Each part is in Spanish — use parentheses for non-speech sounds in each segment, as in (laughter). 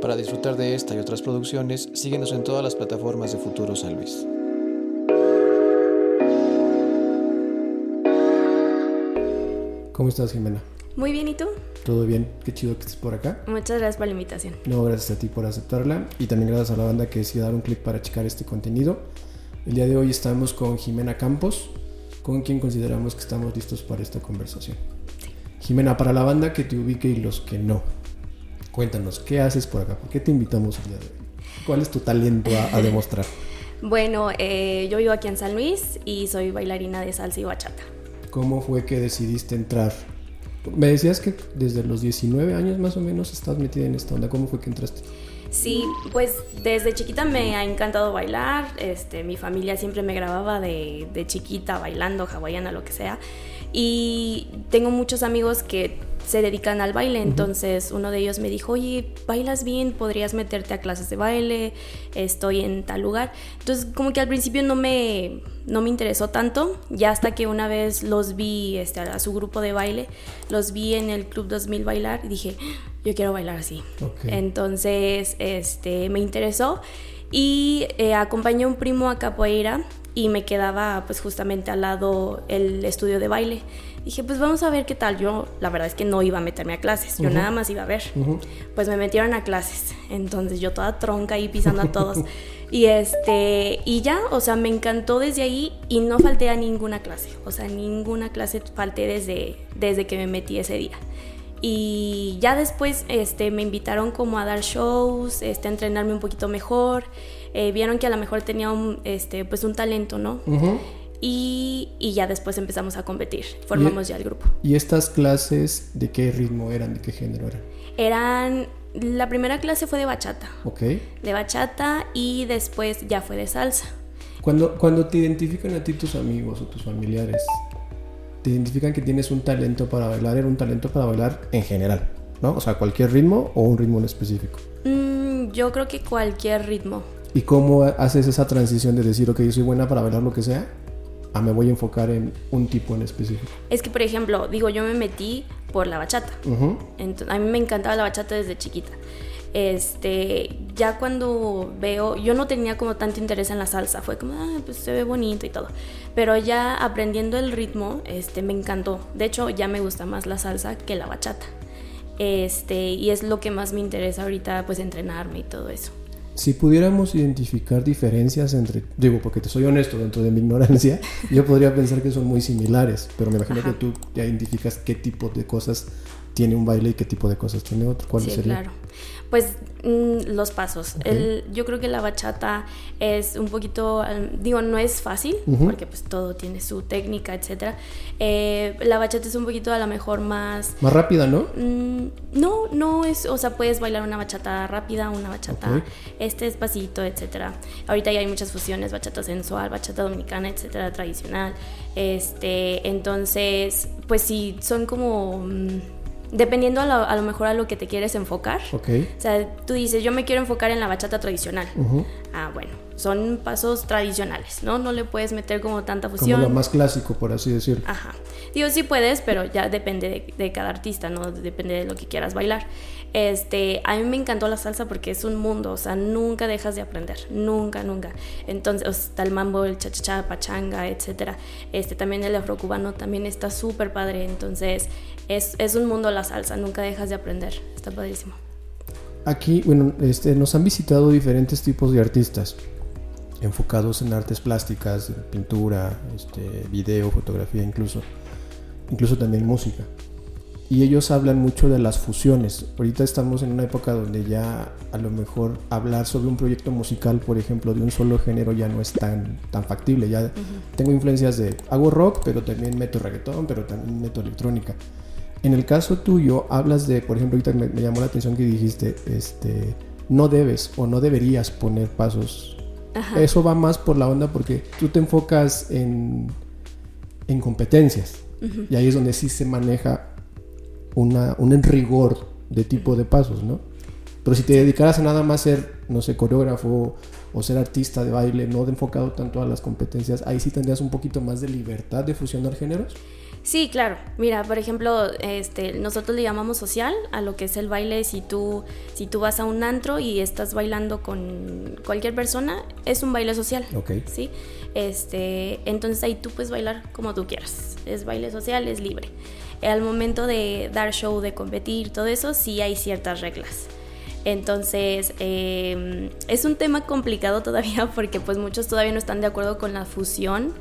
Para disfrutar de esta y otras producciones, síguenos en todas las plataformas de Futuro San Luis. ¿Cómo estás, Jimena? Muy bien, ¿y tú? ¿Todo bien? Qué chido que estés por acá. Muchas gracias por la invitación. No, gracias a ti por aceptarla y también gracias a la banda que decidió dar un clic para checar este contenido. El día de hoy estamos con Jimena Campos, con quien consideramos que estamos listos para esta conversación. Jimena, para la banda que te ubique y los que no, cuéntanos, ¿qué haces por acá? ¿Por qué te invitamos el día de hoy? ¿Cuál es tu talento a, a demostrar? Bueno, eh, yo vivo aquí en San Luis y soy bailarina de salsa y bachata. ¿Cómo fue que decidiste entrar? Me decías que desde los 19 años más o menos estás metida en esta onda. ¿Cómo fue que entraste? Sí, pues desde chiquita me ha encantado bailar. Este, mi familia siempre me grababa de, de chiquita bailando, hawaiana, lo que sea. Y tengo muchos amigos que se dedican al baile, entonces uno de ellos me dijo, oye, bailas bien, podrías meterte a clases de baile, estoy en tal lugar. Entonces como que al principio no me, no me interesó tanto, ya hasta que una vez los vi este, a su grupo de baile, los vi en el Club 2000 bailar y dije, yo quiero bailar así. Entonces este, me interesó y eh, acompañé a un primo a capoeira y me quedaba pues justamente al lado el estudio de baile. Dije, pues vamos a ver qué tal. Yo la verdad es que no iba a meterme a clases, yo Ujú. nada más iba a ver. Ujú. Pues me metieron a clases. Entonces yo toda tronca ahí pisando a todos. (laughs) y este, y ya, o sea, me encantó desde ahí y no falté a ninguna clase. O sea, ninguna clase falté desde, desde que me metí ese día. Y ya después este, me invitaron como a dar shows, este, a entrenarme un poquito mejor. Eh, vieron que a lo mejor tenía un, este, pues un talento, ¿no? Ujú. Y, y ya después empezamos a competir. Formamos ya el grupo. ¿Y estas clases de qué ritmo eran? ¿De qué género eran? Eran. La primera clase fue de bachata. Ok. De bachata y después ya fue de salsa. Cuando, cuando te identifican a ti tus amigos o tus familiares, te identifican que tienes un talento para bailar, era un talento para bailar en general, ¿no? O sea, cualquier ritmo o un ritmo en específico. Mm, yo creo que cualquier ritmo. ¿Y cómo haces esa transición de decir, ok, yo soy buena para bailar lo que sea, a me voy a enfocar en un tipo en específico? Es que, por ejemplo, digo, yo me metí por la bachata. Entonces, a mí me encantaba la bachata desde chiquita. Este, ya cuando veo, yo no tenía como tanto interés en la salsa, fue como, ah, pues se ve bonito y todo. Pero ya aprendiendo el ritmo, este, me encantó. De hecho, ya me gusta más la salsa que la bachata. Este, y es lo que más me interesa ahorita, pues entrenarme y todo eso. Si pudiéramos identificar diferencias entre, digo, porque te soy honesto dentro de mi ignorancia, (laughs) yo podría pensar que son muy similares, pero me imagino Ajá. que tú ya identificas qué tipo de cosas tiene un baile y qué tipo de cosas tiene otro. ¿Cuál Sí, sería? claro. Pues mm, los pasos. El- yo creo que la bachata es un poquito, digo, no es fácil, porque pues todo tiene su técnica, etcétera. Eh, la bachata es un poquito a lo mejor más... Más rápida, ¿no? mm, no, no es, o sea, puedes bailar una bachata rápida, una bachata este despacito, etcétera. Ahorita ya hay muchas fusiones, bachata sensual, bachata dominicana, etcétera, tradicional. Este, entonces, pues sí, son como mm, dependiendo a lo, a lo mejor a lo que te quieres enfocar. Ok. O sea, tú dices, yo me quiero enfocar en la bachata tradicional. Ah, bueno, son pasos tradicionales, ¿no? No le puedes meter como tanta Como fusión. lo más clásico, por así decirlo. Ajá. Digo, sí puedes, pero ya depende de, de cada artista, ¿no? Depende de lo que quieras bailar. Este, a mí me encantó la salsa porque es un mundo, o sea, nunca dejas de aprender, nunca, nunca. Entonces, o sea, está el mambo, el cha-cha-cha, pachanga, etcétera. Este, también el afrocubano también está súper padre, entonces es, es un mundo la salsa, nunca dejas de aprender, está padrísimo. Aquí, bueno, este, nos han visitado diferentes tipos de artistas enfocados en artes plásticas, pintura, este, video, fotografía, incluso, incluso también música. Y ellos hablan mucho de las fusiones. Ahorita estamos en una época donde ya a lo mejor hablar sobre un proyecto musical, por ejemplo, de un solo género ya no es tan, tan factible. Ya tengo influencias de, hago rock, pero también meto reggaetón, pero también meto electrónica. En el caso tuyo, hablas de, por ejemplo, ahorita me, me llamó la atención que dijiste, este, no debes o no deberías poner pasos. Ajá. Eso va más por la onda porque tú te enfocas en, en competencias. Y ahí es donde sí se maneja una, un rigor de tipo de pasos, ¿no? Pero si te dedicaras a nada más ser, no sé, coreógrafo o ser artista de baile, no de enfocado tanto a las competencias, ahí sí tendrías un poquito más de libertad de fusionar géneros. Sí, claro. Mira, por ejemplo, este, nosotros le llamamos social a lo que es el baile. Si tú, si tú vas a un antro y estás bailando con cualquier persona, es un baile social. Ok. ¿sí? Este, entonces ahí tú puedes bailar como tú quieras. Es baile social, es libre. Al momento de dar show, de competir, todo eso, sí hay ciertas reglas. Entonces, eh, es un tema complicado todavía (laughs) porque pues muchos todavía no están de acuerdo con la fusión.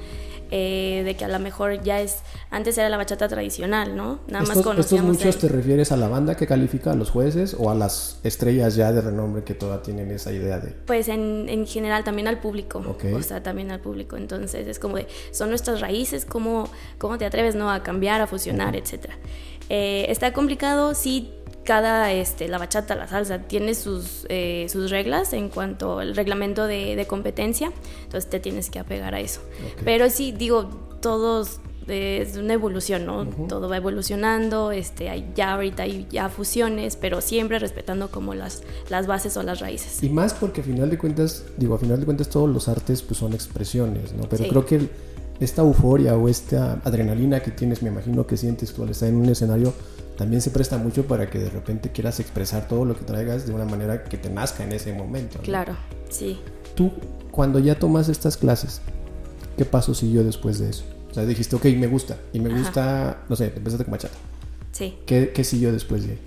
Eh, de que a lo mejor ya es, antes era la bachata tradicional, ¿no? Nada estos, más conocíamos ¿Estos muchos te refieres a la banda que califica a los jueces o a las estrellas ya de renombre que todavía tienen esa idea de...? Pues en, en general también al público, o sea, también al público, entonces es como de, son nuestras raíces, ¿cómo, cómo te atreves, no? A cambiar, a fusionar, etcétera. Eh, está complicado, sí cada, este, la bachata, la salsa, tiene sus, eh, sus reglas en cuanto al reglamento de, de, competencia, entonces te tienes que apegar a eso. Pero sí, digo, todos es una evolución, ¿no? Todo va evolucionando, este, hay, ya ahorita hay ya fusiones, pero siempre respetando como las, las bases o las raíces. Y más porque a final de cuentas, digo, a final de cuentas todos los artes pues son expresiones, ¿no? Pero creo que esta euforia o esta adrenalina que tienes, me imagino que sientes tú al estar en un escenario, también se presta mucho para que de repente quieras expresar todo lo que traigas de una manera que te nazca en ese momento. Claro, sí. Tú, cuando ya tomas estas clases, ¿qué paso siguió después de eso? O sea, dijiste, ok, me gusta, y me gusta, no sé, empezaste con bachata. Sí. ¿Qué, ¿Qué siguió después de ahí?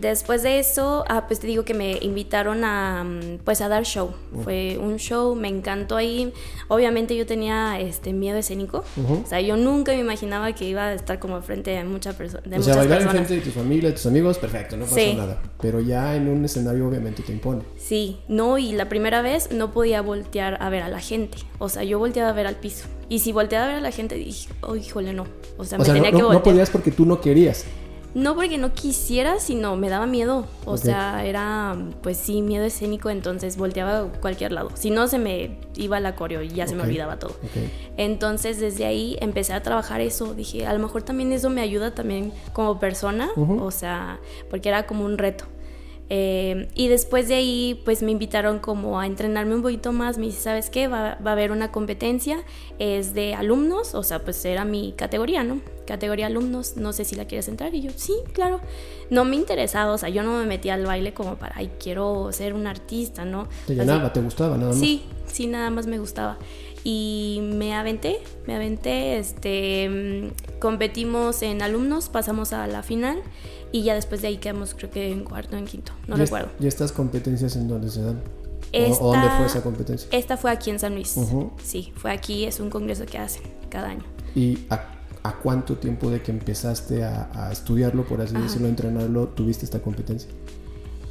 Después de eso, ah, pues te digo que me invitaron a, mm, pues a dar show. Fue un show, me encantó ahí. Obviamente yo tenía este miedo escénico. O sea, yo nunca me imaginaba que iba a estar como frente a mucha perso de o sea, bailar en frente de tu familia, de tus amigos, perfecto, no pasa nada. Pero ya en un escenario obviamente te impone. Sí, no, y la primera vez no podía voltear a ver a la gente. O sea, yo volteaba a ver al piso. Y si volteaba a ver a la gente, dije, oh, híjole, no. O sea, me tenía que voltear. No podías porque tú no querías. No porque no quisiera, sino me daba miedo. O sea, era, pues sí, miedo escénico, entonces volteaba a cualquier lado. Si no, se me iba la coreo y ya se me olvidaba todo. Entonces, desde ahí empecé a trabajar eso. Dije, a lo mejor también eso me ayuda también como persona. O sea, porque era como un reto. Eh, y después de ahí, pues me invitaron como a entrenarme un poquito más. Me dice, ¿sabes qué? Va, va, a haber una competencia, es de alumnos, o sea, pues era mi categoría, ¿no? Categoría alumnos, no sé si la quieres entrar. Y yo, sí, claro. No me interesaba, o sea, yo no me metía al baile como para, ay, quiero ser un artista, ¿no? ¿Te llenaba, te gustaba nada más? Sí, sí, nada más me gustaba. Y me aventé, me aventé, este, mm, competimos en alumnos, pasamos a la final y ya después de ahí quedamos creo que en cuarto o en quinto, no recuerdo. ¿Y estas competencias en dónde se dan? ¿O dónde fue esa competencia? Esta fue aquí en San Luis. Sí, fue aquí, es un congreso que hacen cada año. ¿Y a, cuánto tiempo de que empezaste a, estudiarlo, por así decirlo, a entrenarlo, tuviste esta competencia?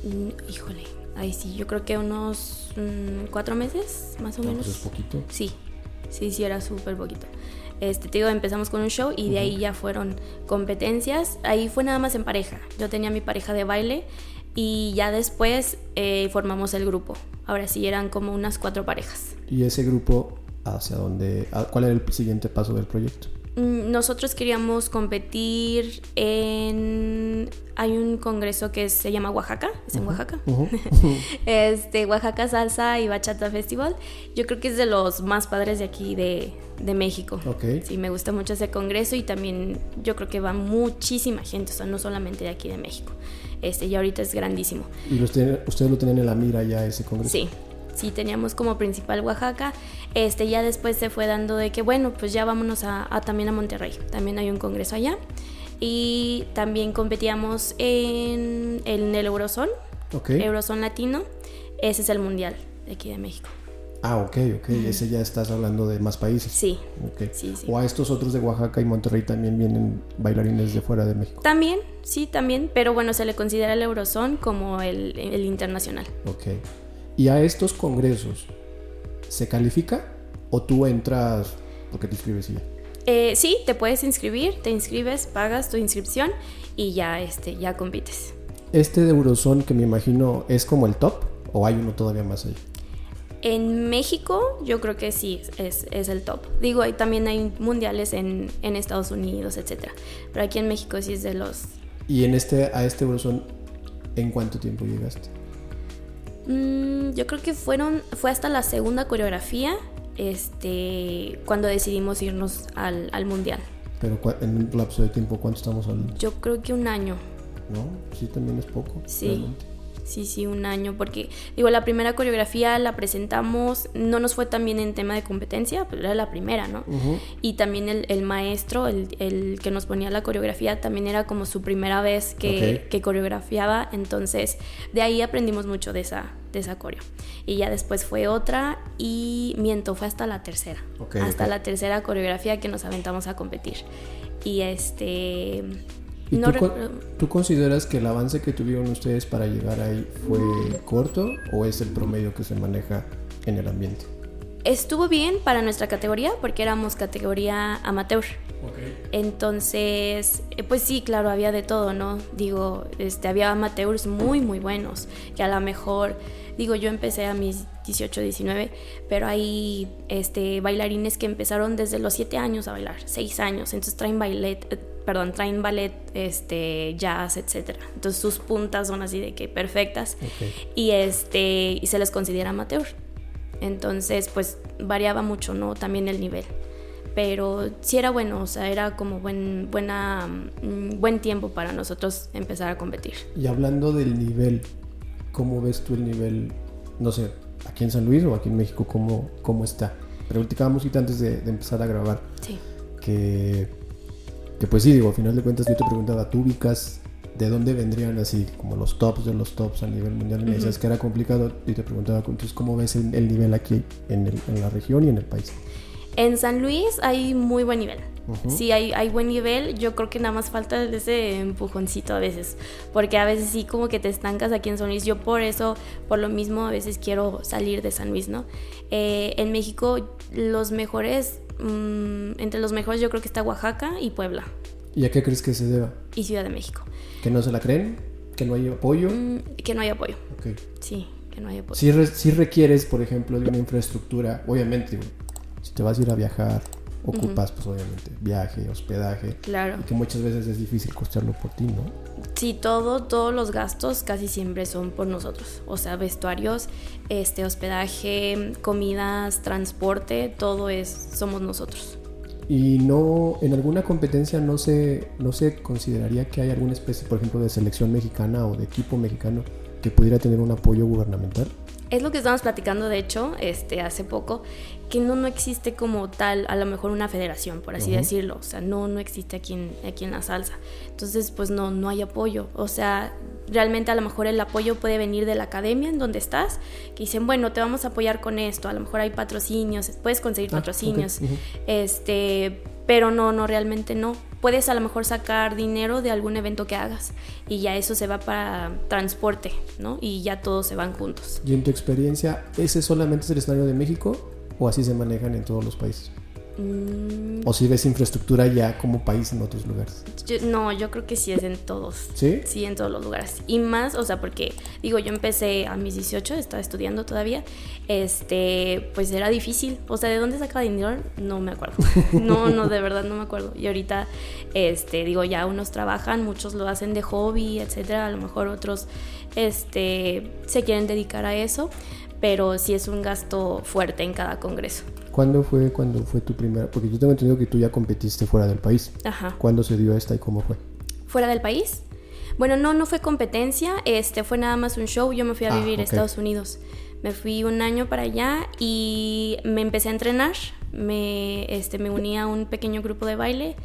Mm, híjole, ahí sí, yo creo que unos mm, cuatro meses, más o menos. Pues es poquito. Sí, sí, sí, era súper poquito. Este, te digo, empezamos con un show y de ahí ya fueron competencias. Ahí fue nada más en pareja. Yo tenía mi pareja de baile y ya después eh, formamos el grupo. Ahora sí eran como unas cuatro parejas. ¿Y ese grupo hacia dónde? ¿Cuál era el siguiente paso del proyecto? Mm, nosotros queríamos competir en... Hay un congreso que se llama Oaxaca, es en Oaxaca. (laughs) este, Oaxaca Salsa y Bachata Festival. Yo creo que es de los más padres de aquí de, de México. Okay. Sí, me gusta mucho ese congreso y también yo creo que va muchísima gente, o sea, no solamente de aquí de México. Este, y ahorita es grandísimo. ¿Y usted, ustedes lo tienen en la mira ya ese congreso? Sí, sí teníamos como principal Oaxaca. Este, ya después se fue dando de que, bueno, pues ya vámonos a, también a Monterrey. También hay un congreso allá. Y también competíamos en, en el Eurozone, okay. Eurozone Latino. Ese es el mundial de aquí de México. Ah, ok, ok. Ese ya estás hablando de más países. Sí. Okay. sí, sí. O a estos otros de Oaxaca y Monterrey también vienen bailarines de fuera de México. También, sí, también. Pero bueno, se le considera el Eurozone como el, el internacional. Ok. Y a estos congresos, ¿se califica o tú entras porque te inscribes y ya? Eh, sí, te puedes inscribir, te inscribes, pagas tu inscripción y ya, este, ya compites. ¿Este de Eurozone que me imagino es como el top o hay uno todavía más ahí? En México yo creo que sí es, es el top. Digo, ahí también hay mundiales en, en, Estados Unidos, etc. Pero aquí en México sí es de los... ¿Y en este, a este Eurozone en cuánto tiempo llegaste? Mm, yo creo que fueron, fue hasta la segunda coreografía este, cuando decidimos irnos al, al mundial. Pero en un lapso de tiempo, ¿cuánto estamos hablando? Yo creo que un año. ¿No? Sí, también es poco. Sí. realmente. Sí, sí, un año, porque digo, la primera coreografía la presentamos, no nos fue tan bien en tema de competencia, pero era la primera, ¿no? Ujú. Y también el, el maestro, el, el que nos ponía la coreografía, también era como su primera vez que, coreografiaba, entonces de ahí aprendimos mucho de esa, de esa coreo. Y ya después fue otra y miento, fue hasta la tercera. Ok, hasta la tercera coreografía que nos aventamos a competir. Y este... ¿Y no tú, consideras que el avance que tuvieron ustedes para llegar ahí fue corto o es el promedio que se maneja en el ambiente? Estuvo bien para nuestra categoría porque éramos categoría amateur. Entonces, eh, pues sí, claro, había de todo, ¿no? Digo, este, había amateurs muy, muy buenos, que a lo mejor, digo, yo empecé a mis 18, 19, pero hay este, bailarines que empezaron desde los 7 años a bailar, 6 años, entonces traen ballet, perdón, traen ballet, este, jazz, etcétera. Entonces sus puntas son así de que perfectas Ok. y este y se les considera amateur. Entonces, pues variaba mucho, ¿no? También el nivel. Pero sí era bueno, o sea, era como buen, buena, mm, buen tiempo para nosotros empezar a competir. Y hablando del nivel, ¿cómo ves tú el nivel, no sé, aquí en San Luis o aquí en México, cómo, cómo está? Pero platicábamos antes de, de empezar a grabar Sí. que, que pues sí, digo, al final de cuentas yo te preguntaba, ¿tú ubicas de dónde vendrían así como los tops de los tops a nivel mundial? Y me decías que era complicado y te preguntaba, entonces, ¿cómo ves el, el nivel aquí en, el- en la región y en el país? En San Luis hay muy buen nivel. Ujú. Sí, hay, hay buen nivel. Yo creo que nada más falta ese empujoncito a veces. Porque a veces sí como que te estancas aquí en San Luis. Yo por eso, por lo mismo, a veces quiero salir de San Luis, ¿no? Eh, en México, los mejores, mm, entre los mejores yo creo que está Oaxaca y Puebla. ¿Y a qué crees que se deba? Y Ciudad de México. ¿Que no se la creen? ¿Que no hay apoyo? Mm, que no hay apoyo. Ok. Sí, que no hay apoyo. Si, re- si requieres, por ejemplo, de una infraestructura, obviamente, si te vas a ir a viajar, ocupas, pues obviamente, viaje, hospedaje, Claro. y que muchas veces es difícil costearlo por ti, ¿no? Sí, todo, todos los gastos casi siempre son por nosotros. O sea, vestuarios, este, hospedaje, comidas, transporte, todo es, somos nosotros. Y no, en alguna competencia no se, no se consideraría que hay alguna especie, por ejemplo, de selección mexicana o de equipo mexicano que pudiera tener un apoyo gubernamental. Es lo que estábamos platicando, de hecho, este, hace poco, que no, no existe como tal, a lo mejor una federación, por así decirlo. O sea, no, no existe aquí en, aquí en la salsa. Entonces, pues no, no hay apoyo. O sea, realmente a lo mejor el apoyo puede venir de la academia en donde estás, que dicen, bueno, te vamos a apoyar con esto. A lo mejor hay patrocinios, puedes conseguir Ah, patrocinios. Este, pero no, no, realmente no. Puedes a lo mejor sacar dinero de algún evento que hagas y ya eso se va para transporte, ¿no? Y ya todos se van juntos. Y en tu experiencia, ¿ese solamente es el escenario de México o así se manejan en todos los países? Mm, ¿O si ves infraestructura ya como país en otros lugares? yo- no, yo creo que sí es en todos. ¿Sí? Sí, en todos los lugares. Y más, o sea, porque, digo, yo empecé a mis 18, estaba estudiando todavía, este, pues era difícil. O sea, ¿de dónde sacaba dinero? No me acuerdo. No, no, de verdad no me acuerdo. Y ahorita, este, digo, ya unos trabajan, muchos lo hacen de hobby, etcétera. A lo mejor otros, este, se quieren dedicar a eso, pero sí es un gasto fuerte en cada congreso. ¿Cuándo fue, cuando fue tu primera? Porque yo tengo entendido que tú ya competiste fuera del país. Ajá. ¿Cuándo se dio esta y cómo fue? fuera del país. Bueno, no, no fue competencia, este fue nada más un show. Yo me fui a Ah, vivir a ok. Estados Unidos. Me fui un año para allá y me empecé a entrenar. Me, este, me uní a un pequeño grupo de baile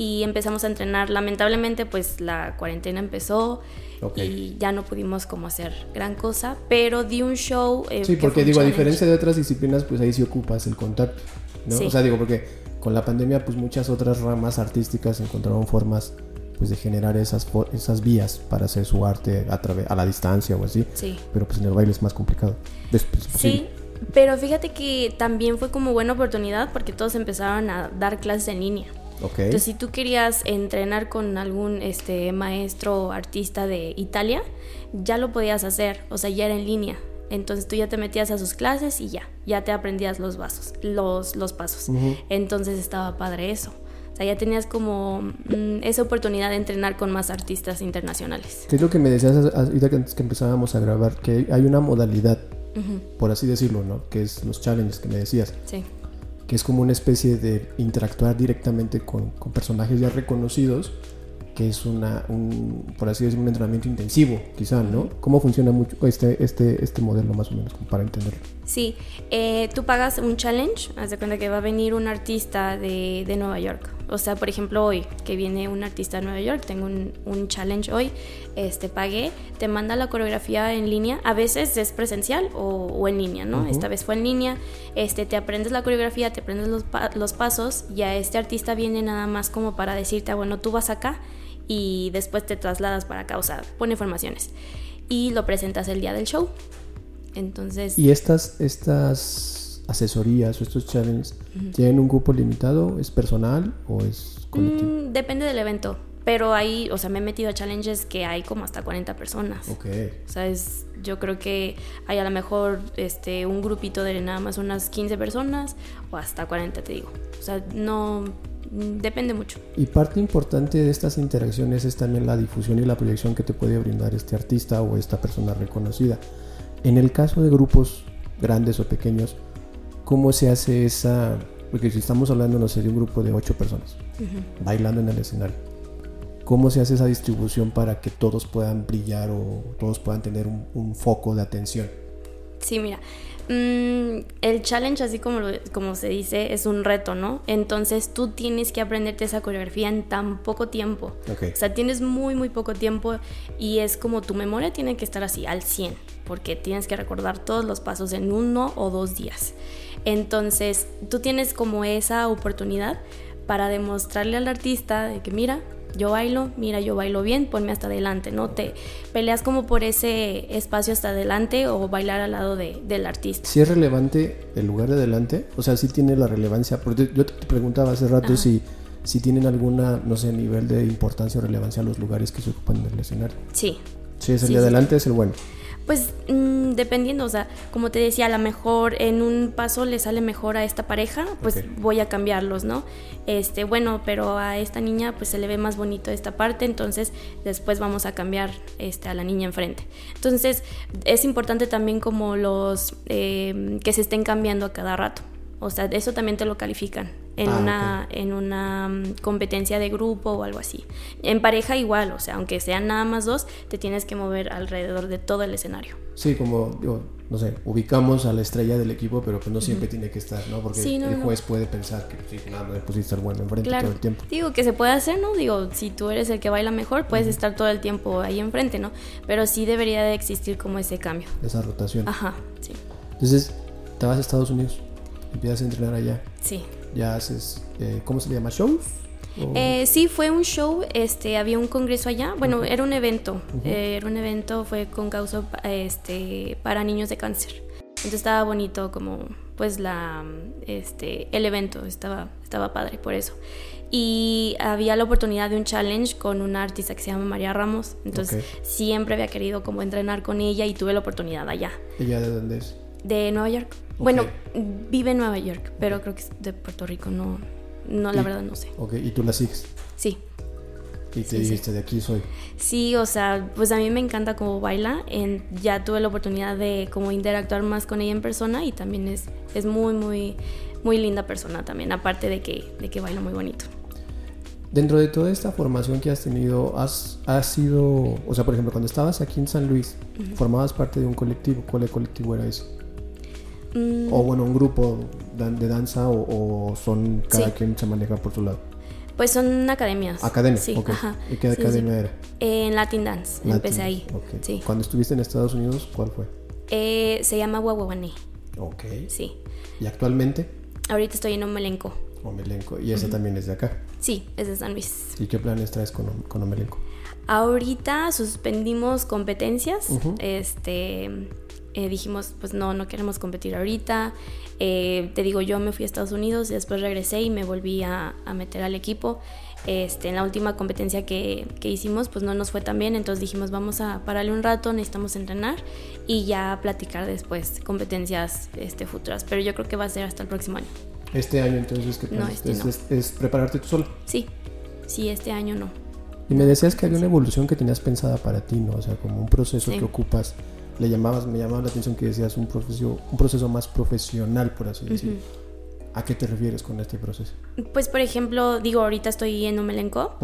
y empezamos a entrenar. Lamentablemente, pues la cuarentena empezó Ok. y ya no pudimos como hacer gran cosa, pero di un show. eh, Sí, que porque digo, a diferencia de otras disciplinas, pues ahí sí ocupas el contacto, ¿no? Sí. O sea, digo, porque con la pandemia, pues muchas otras ramas artísticas encontraron formas, pues de generar esas, esas vías para hacer su arte a, través, a la distancia o así. Sí. Pero pues en el baile es más complicado. Es, es Sí, pero fíjate que también fue como buena oportunidad porque todos empezaron a dar clases en línea. Ok. Entonces, si tú querías entrenar con algún este, maestro o artista de Italia, ya lo podías hacer, o sea, ya era en línea. Entonces tú ya te metías a sus clases y ya, ya te aprendías los vasos, los, los pasos. Ujú. Entonces estaba padre eso. O sea, ya tenías como mm, esa oportunidad de entrenar con más artistas internacionales. ¿Qué es lo que me decías ahorita que que empezábamos a grabar? Que hay una modalidad, Ujú, por así decirlo, ¿no? Que es los challenges que me decías. Sí. Que es como una especie de interactuar directamente con, con personajes ya reconocidos que es una, un, por así decirlo, un entrenamiento intensivo, quizá, ¿no? ¿Cómo funciona mucho este, este, este modelo más o menos para entenderlo? Sí, eh, tú pagas un challenge, haz de cuenta que va a venir un artista de, de, Nueva York. O sea, por ejemplo, hoy que viene un artista de Nueva York, tengo un, un, challenge hoy, este, pagué, te manda la coreografía en línea, a veces es presencial o, o en línea, ¿no? Uh -huh. Esta vez fue en línea, este, te aprendes la coreografía, te aprendes los, los pasos, y a este artista viene nada más como para decirte, ah, bueno, tú vas acá y después te trasladas para acá, o sea, pone informaciones y lo presentas el día del show. Entonces... ¿Y estas, estas asesorías o estos challenges uh -huh. tienen un grupo limitado? ¿Es personal o es colectivo? Mm, depende del evento. Pero hay, o sea, me he metido a challenges que hay como hasta 40 personas. Ok. O sea, es, yo creo que hay a lo mejor este, un grupito de nada más unas 15 personas o hasta 40, te digo. O sea, no, depende mucho. Y parte importante de estas interacciones es también la difusión y la proyección que te puede brindar este artista o esta persona reconocida. En el caso de grupos grandes o pequeños, ¿cómo se hace esa...? Porque si estamos hablando, no sé, de un grupo de ocho personas uh -huh. bailando en el escenario, ¿cómo se hace esa distribución para que todos puedan brillar o todos puedan tener un, un foco de atención? Sí, mira, Mm, el challenge, así como, lo, como se dice, es un reto, ¿no? Entonces tú tienes que aprenderte esa coreografía en tan poco tiempo. Okay. O sea, tienes muy, muy poco tiempo y es como tu memoria tiene que estar así, al 100, porque tienes que recordar todos los pasos en uno o dos días. Entonces tú tienes como esa oportunidad para demostrarle al artista de que mira, yo bailo, mira, yo bailo bien, ponme hasta adelante, ¿no? Te peleas como por ese espacio hasta adelante o bailar al lado de, del artista. ¿Si ¿Sí es relevante el lugar de adelante? O sea, ¿sí tiene la relevancia? Porque yo te preguntaba hace rato si, si tienen alguna, no sé, nivel de importancia o relevancia los lugares que se ocupan en el escenario. Sí. Sí, es el sí, de sí. adelante, es el bueno. Pues mmm, dependiendo, o sea, como te decía, a lo mejor en un paso le sale mejor a esta pareja, pues voy a cambiarlos, ¿no? Este, bueno, pero a esta niña pues se le ve más bonito esta parte, entonces después vamos a cambiar este, a la niña enfrente. Entonces es importante también como los eh, que se estén cambiando a cada rato. O sea, eso también te lo califican en Ah, una, en una mm, competencia de grupo o algo así. En pareja igual, o sea, aunque sean nada más dos, te tienes que mover alrededor de todo el escenario. Sí, como, digo, no sé, ubicamos a la estrella del equipo, pero pues no siempre tiene que estar, ¿no? Porque Sí, no, el no. juez puede pensar que sí, nada, no le pusiste el bueno enfrente Claro. todo el tiempo. Digo que se puede hacer, ¿no? Digo, si tú eres el que baila mejor, puedes estar todo el tiempo ahí enfrente, ¿no? Pero sí debería de existir como ese cambio. Esa rotación. Ajá, sí. Entonces, te vas a Estados Unidos, empiezas a entrenar allá, Sí. ya haces, eh, ¿cómo se le llama? ¿Shows? ¿O- Eh, sí, fue un show, este, había un congreso allá, bueno, Ujú. era un evento, Ujú. eh, era un evento, fue con causa este, para niños de cáncer. Entonces estaba bonito como, pues, la, este, el evento, estaba, estaba padre por eso. Y había la oportunidad de un challenge con una artista que se llama María Ramos, entonces Ok. siempre había querido como entrenar con ella y tuve la oportunidad allá. ¿Ella de dónde es? De Nueva York. Bueno, vive en Nueva York, pero creo que es de Puerto Rico, no, no la verdad no sé. Ok, y tú la sigues. Sí. Y te Sí, sí. dijiste, de aquí soy. Sí, o sea, pues a mí me encanta cómo baila. En, ya tuve la oportunidad de como interactuar más con ella en persona y también es, es muy, muy, muy linda persona también, aparte de que, de que baila muy bonito. Dentro de toda esta formación que has tenido, has, has sido, o sea, por ejemplo, cuando estabas aquí en San Luis, formabas parte de un colectivo. ¿Cuál colectivo era ese? Mm, O bueno, un grupo de danza o, o son cada Sí. quien se maneja por su lado. pues son academias. Academia, Sí, ok. ajá. ¿Y qué Sí, academia sí. era? En Latin Dance, empecé ahí. Ok. Sí. Cuando estuviste en Estados Unidos, ¿cuál fue? Eh, se llama Guaguaguané, Ok. sí. ¿Y actualmente? Ahorita estoy en Omelenco. Omelenco. Y esa también es de acá. Sí, es de San Luis. ¿Y qué planes traes con, con Omelenco? Ahorita suspendimos competencias. Ujú. Este eh, dijimos, pues no, no queremos competir ahorita. Eh, te digo, yo me fui a Estados Unidos y después regresé y me volví a, a meter al equipo. Este, en la última competencia que, que hicimos, pues no nos fue tan bien, entonces dijimos, vamos a pararle un rato, necesitamos entrenar y ya platicar después competencias este, futuras. Pero yo creo que va a ser hasta el próximo año. Este año entonces, ¿qué No, este es, no. es- es prepararte tú solo. Sí, sí, este año no. Y me decías que había una evolución que tenías pensada para ti, ¿no? O sea, como un proceso Sí. que ocupas. Le llamabas, me llamaba la atención que decías un proceso, un proceso más profesional, por así decirlo. ¿A qué te refieres con este proceso? Pues por ejemplo, digo, ahorita estoy en un melenco,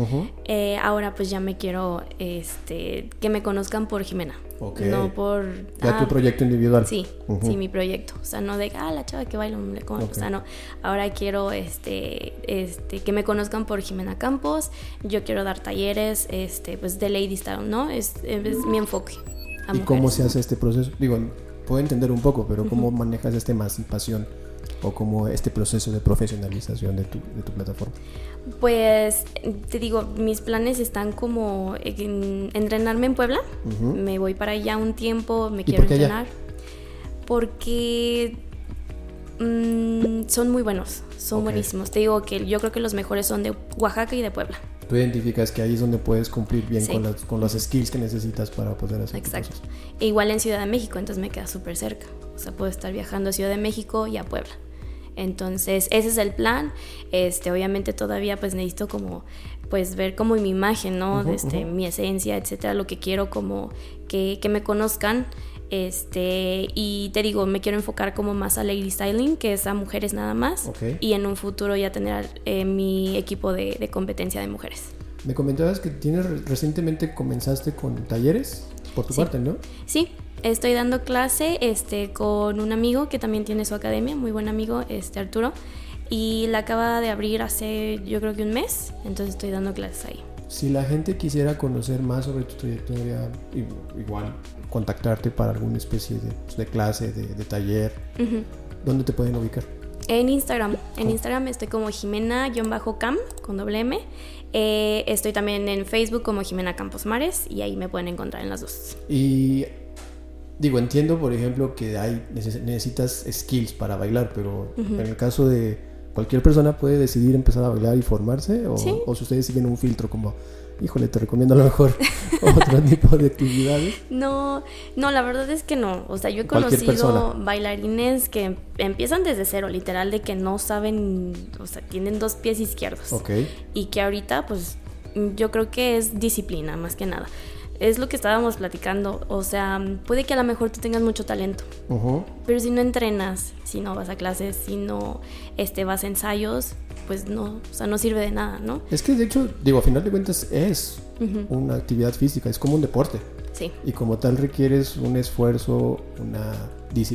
eh, ahora pues ya me quiero este, que me conozcan por Jimena. Ok. No por... Ya tu ah, proyecto individual. Sí, sí, mi proyecto. O sea, no de, ah, la chava que baila un melecón. Ok. O sea, no. Ahora quiero este, este, que me conozcan por Jimena Campos. Yo quiero dar talleres este, pues, de Lady Style, ¿no? Es, es mi enfoque. A ¿Y cómo se hace este proceso? Digo, puedo entender un poco, pero ¿cómo manejas esta emancipación o cómo este proceso de profesionalización de tu, de tu plataforma? Pues te digo, mis planes están como en entrenarme en Puebla. Me voy para allá un tiempo, me ¿Y quiero por qué allá? entrenar. Porque mm, son muy buenos, son buenísimos. Te digo que yo creo que los mejores son de Oaxaca y de Puebla. Tú identificas que ahí es donde puedes cumplir bien Sí. con, las, con los skills que necesitas para poder hacer Exacto. proceso. E igual en Ciudad de México, entonces me queda súper cerca. O sea, puedo estar viajando a Ciudad de México y a Puebla. Entonces, ese es el plan. Este, obviamente todavía pues necesito como pues ver como mi imagen, ¿no? Este, mi esencia, etcétera, lo que quiero como que, que me conozcan. Este, y te digo, me quiero enfocar como más a lady styling, que es a mujeres nada más. Y en un futuro ya tener eh, mi equipo de, de competencia de mujeres. Me comentabas que tienes re- recientemente comenzaste con talleres por tu Sí. parte, ¿no? Sí, estoy dando clase este, con un amigo que también tiene su academia, muy buen amigo, este Arturo, y la acaba de abrir hace yo creo que un mes, entonces estoy dando clases ahí. Si la gente quisiera conocer más sobre tu trayectoria, igual contactarte para alguna especie de, pues, de clase, de, de taller. ¿dónde te pueden ubicar? En Instagram, en. Instagram estoy como Jimena-Cam con doble M. Eh, estoy también en Facebook como Jimena Campos Mares y ahí me pueden encontrar en las dos. Y digo, entiendo, por ejemplo, que hay neces- necesitas skills para bailar, pero en el caso de cualquier persona puede decidir empezar a bailar y formarse, o, Sí. o si ustedes siguen un filtro como, híjole, te recomiendo a lo mejor (laughs) otro tipo de actividades. No, no, la verdad es que no. O sea, yo he conocido bailarines que empiezan desde cero, literal, de que no saben, o sea, tienen dos pies izquierdos. Ok. Y que ahorita, pues, yo creo que es disciplina, más que nada. Es lo que estábamos platicando. O sea, puede que a lo mejor tú tengas mucho talento, pero si no entrenas, si no vas a clases, si no este, vas a ensayos, pues no, o sea, no sirve de nada, ¿no? Es que de hecho, digo, a final de cuentas es una actividad física, es como un deporte. Sí, Y como tal requieres un esfuerzo, una,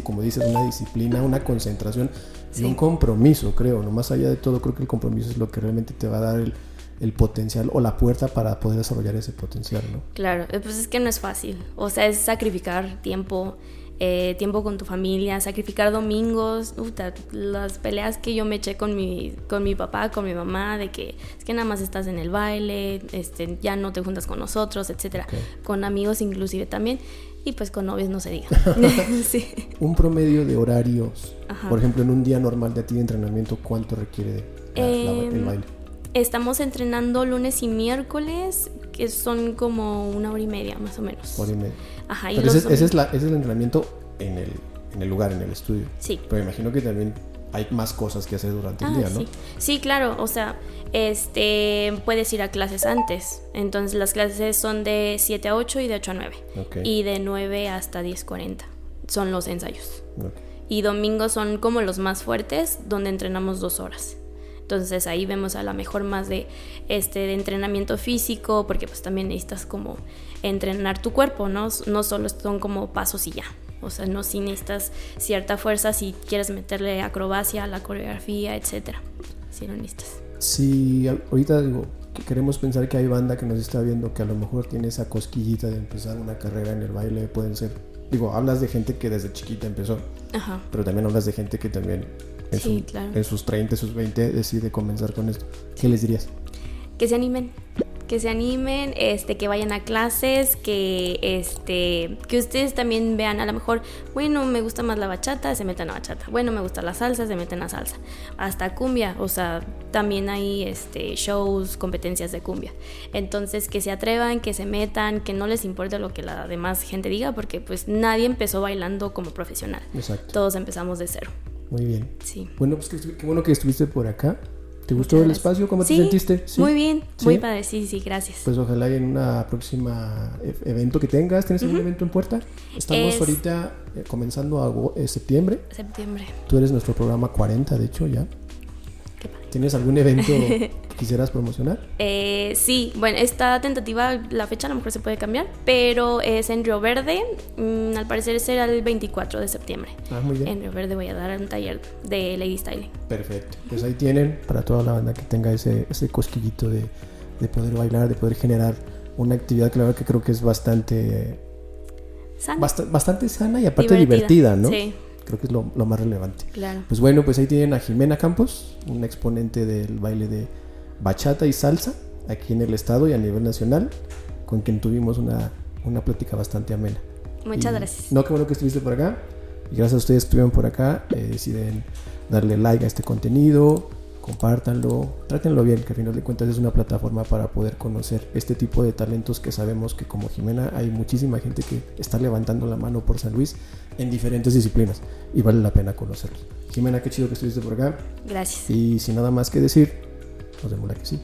como dices, una disciplina, una concentración y un compromiso, creo. No más allá de todo, creo que el compromiso es lo que realmente te va a dar el, el potencial o la puerta para poder desarrollar ese potencial, ¿no? claro. eh, Pues es que no es fácil. O sea, es sacrificar tiempo, eh, tiempo con tu familia, sacrificar domingos. Uta, las peleas que yo me eché con mi, con mi papá, con mi mamá, de que es que nada más estás en el baile, este, ya no te juntas con nosotros, etcétera. Con amigos inclusive también. Y pues con novios no se diga. (laughs) (laughs) sí. Un promedio de horarios, Ajá. por ejemplo, en un día normal de ti de entrenamiento, ¿cuánto requiere la- la- el Em, baile? Estamos entrenando lunes y miércoles, que son como una hora y media más o menos. Hora y media. Ajá, y Pero ese, ese es la- ese es el entrenamiento en el, en el lugar, en el estudio. Sí. Pero imagino que también hay más cosas que hacer durante el Ah, día, ¿no? sí. Sí, claro, o sea, este puedes ir a clases antes. Entonces las clases son de 7 a 8 y de 8 a 9. Ok. Y de 9 hasta 10.40 son los ensayos. Y domingos son como los más fuertes, donde entrenamos dos horas. Entonces ahí vemos a lo mejor más de este de entrenamiento físico, porque pues también necesitas como entrenar tu cuerpo, ¿no? No solo son como pasos y ya. O sea, no si necesitas cierta fuerza si quieres meterle acrobacia a la coreografía, etcétera. Si lo necesitas. Si al- ahorita digo que queremos pensar que hay banda que nos está viendo que a lo mejor tiene esa cosquillita de empezar una carrera en el baile, pueden ser, digo, hablas de gente que desde chiquita empezó, Ajá. pero también hablas de gente que también en, Sí, su- claro. en sus 30, sus 20 decide comenzar con esto. ¿Qué les dirías? que se animen, que se animen, este, que vayan a clases, que este, que ustedes también vean, a lo mejor, bueno, me gusta más la bachata, se meten a bachata, bueno, me gusta la salsa, se meten a salsa, hasta cumbia, o sea, también hay este shows, competencias de cumbia. Entonces, que se atrevan, que se metan, que no les importe lo que la demás gente diga, porque pues nadie empezó bailando como profesional. Exacto. Todos empezamos de cero. Muy bien. Sí. Bueno, pues qué, bueno que estuviste por acá. ¿Te gustó Muchas el gracias. espacio? ¿Cómo Sí, te sentiste? ¿Sí? Muy bien, ¿Sí? muy padre, sí, sí, gracias. Pues ojalá y en una próxima e- evento que tengas, ¿tienes algún evento en puerta? Estamos Es- ahorita eh, comenzando a eh, septiembre. Septiembre. Tú eres nuestro programa 40, de hecho, ya. ¿Tienes algún evento (laughs) que quisieras promocionar? Eh, sí, bueno, esta tentativa, la fecha a lo mejor se puede cambiar, pero es en Río Verde, mm, al parecer será el 24 de septiembre. Ah, muy bien. En Río Verde voy a dar un taller de Lady Styling. Perfecto. Pues ahí tienen para toda la banda que tenga ese, ese cosquillito de, de poder bailar, de poder generar una actividad que la verdad que creo que es bastante, Sana. basta- bastante sana y aparte divertida, ¿no? Sí, Creo que es lo, lo más relevante. claro. Pues bueno, pues ahí tienen a Jimena Campos, una exponente del baile de bachata y salsa aquí en el estado y a nivel nacional, con quien tuvimos una, una plática bastante amena. Muchas Y- gracias. No, qué bueno que estuviste por acá. Y gracias a ustedes que estuvieron por acá. eh, deciden darle like a este contenido, compártanlo, trátenlo bien, que al final de cuentas es una plataforma para poder conocer este tipo de talentos que sabemos que como Jimena hay muchísima gente que está levantando la mano por San Luis en diferentes disciplinas y vale la pena conocerlos. Jimena, qué chido que estuviste por acá. Gracias. Y sin nada más que decir, nos vemos la que sí.